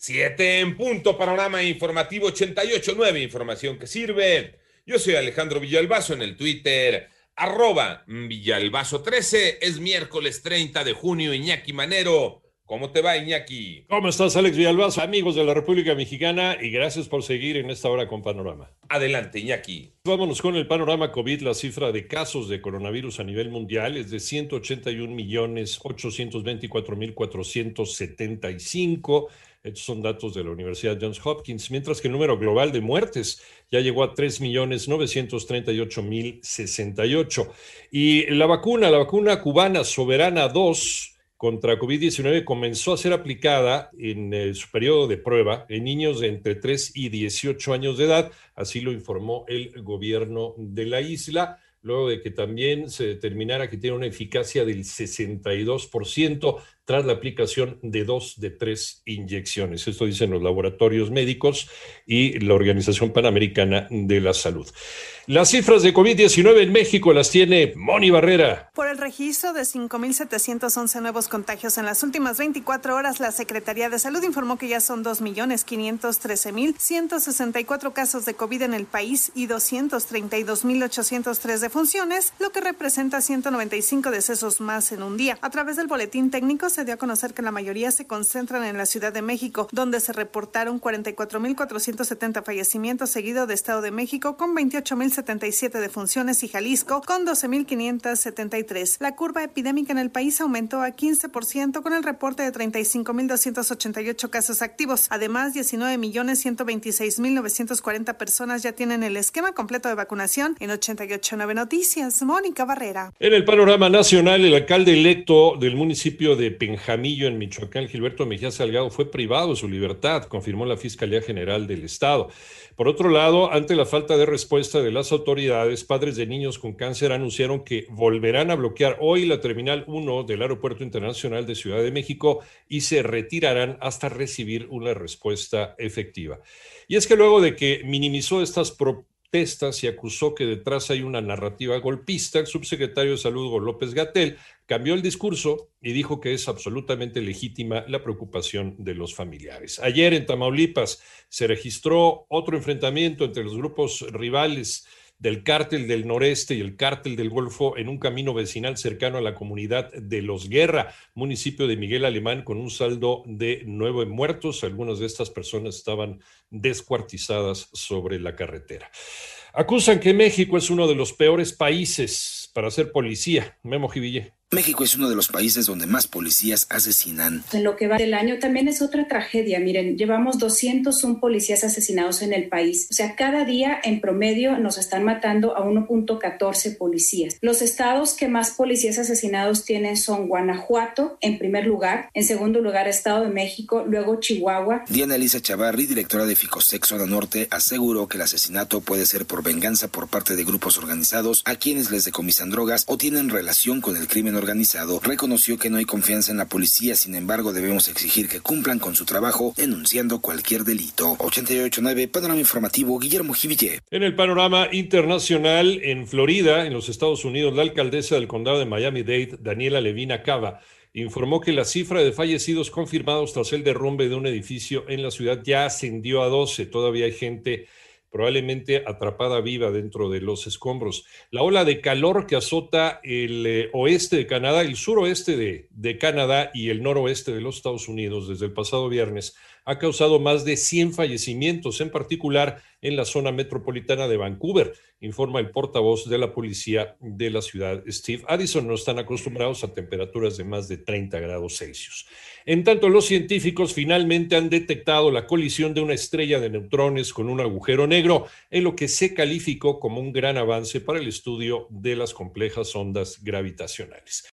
Siete en punto, panorama informativo 88.9, información que sirve. Yo soy Alejandro Villalbazo en el Twitter, arroba Villalbazo13. Es miércoles 30 de junio, Iñaki Manero. ¿Cómo te va, Iñaki? ¿Cómo estás, Alex Villalbazo? Amigos de la República Mexicana, y gracias por seguir en esta hora con Panorama. Adelante, Iñaki. Vámonos con el panorama COVID. La cifra de casos de coronavirus a nivel mundial es de 181 millones 824 mil 475. Estos son datos de la Universidad Johns Hopkins, mientras que el número global de muertes ya llegó a 3 millones 938 mil 68. Y la vacuna, la vacuna cubana Soberana 2 contra COVID-19 comenzó a ser aplicada en eh, su periodo de prueba en niños de entre 3 y 18 años de edad, así lo informó el gobierno de la isla, luego de que también se determinara que tiene una eficacia del 62% tras la aplicación de dos de tres inyecciones. Esto dicen los laboratorios médicos y la Organización Panamericana de la Salud. Las cifras de COVID-19 en México las tiene Moni Barrera. Por el registro de 5.711 nuevos contagios en las últimas 24 horas, la Secretaría de Salud informó que ya son 2.513.164 casos de COVID en el país y 232.803 defunciones, lo que representa 195 decesos más en un día. A través del boletín técnico se dio a conocer que la mayoría se concentran en la Ciudad de México, donde se reportaron 44.470 fallecimientos, seguido de Estado de México con 28.000 77 defunciones y Jalisco con 12.573. La curva epidémica en el país aumentó a 15% con el reporte de 35.288 casos activos. Además, 19.126.940 personas ya tienen el esquema completo de vacunación en 889 Noticias. Mónica Barrera. En el panorama nacional, el alcalde electo del municipio de Penjamillo en Michoacán, Gilberto Mejía Salgado, fue privado de su libertad, confirmó la Fiscalía General del Estado. Por otro lado, ante la falta de respuesta de las autoridades, padres de niños con cáncer anunciaron que volverán a bloquear hoy la Terminal 1 del Aeropuerto Internacional de Ciudad de México y se retirarán hasta recibir una respuesta efectiva. Y es que luego de que minimizó estas protestas y acusó que detrás hay una narrativa golpista, el subsecretario de Salud, López Gatel, cambió el discurso y dijo que es absolutamente legítima la preocupación de los familiares. Ayer en Tamaulipas se registró otro enfrentamiento entre los grupos rivales del cártel del noreste y el cártel del Golfo en un camino vecinal cercano a la comunidad de Los Guerra, municipio de Miguel Alemán, con un saldo de nueve muertos. Algunas de estas personas estaban descuartizadas sobre la carretera. Acusan que México es uno de los peores países para ser policía. Memo Jiville. México es uno de los países donde más policías asesinan. En lo que va del año también es otra tragedia. Miren, llevamos 201 policías asesinados en el país. O sea, cada día en promedio nos están matando a 1.14 policías. Los estados que más policías asesinados tienen son Guanajuato, en primer lugar. En segundo lugar, Estado de México, luego Chihuahua. Diana Elisa Chavarri, directora de Ficosex Zona Norte, aseguró que el asesinato puede ser por venganza por parte de grupos organizados a quienes les decomisan drogas o tienen relación con el crimen organizado, reconoció que no hay confianza en la policía, sin embargo debemos exigir que cumplan con su trabajo denunciando cualquier delito. 889 Panorama Informativo Guillermo Jiville. En el panorama internacional, en Florida, en los Estados Unidos, la alcaldesa del condado de Miami-Dade, Daniela Levina Cava, informó que la cifra de fallecidos confirmados tras el derrumbe de un edificio en la ciudad ya ascendió a 12. Todavía hay gente probablemente atrapada viva dentro de los escombros. La ola de calor que azota el eh, oeste de Canadá, el suroeste de, de Canadá y el noroeste de los Estados Unidos desde el pasado viernes ha causado más de 100 fallecimientos, en particular en la zona metropolitana de Vancouver, informa el portavoz de la policía de la ciudad, Steve Addison. No están acostumbrados a temperaturas de más de 30 grados Celsius. En tanto, los científicos finalmente han detectado la colisión de una estrella de neutrones con un agujero negro, en lo que se calificó como un gran avance para el estudio de las complejas ondas gravitacionales.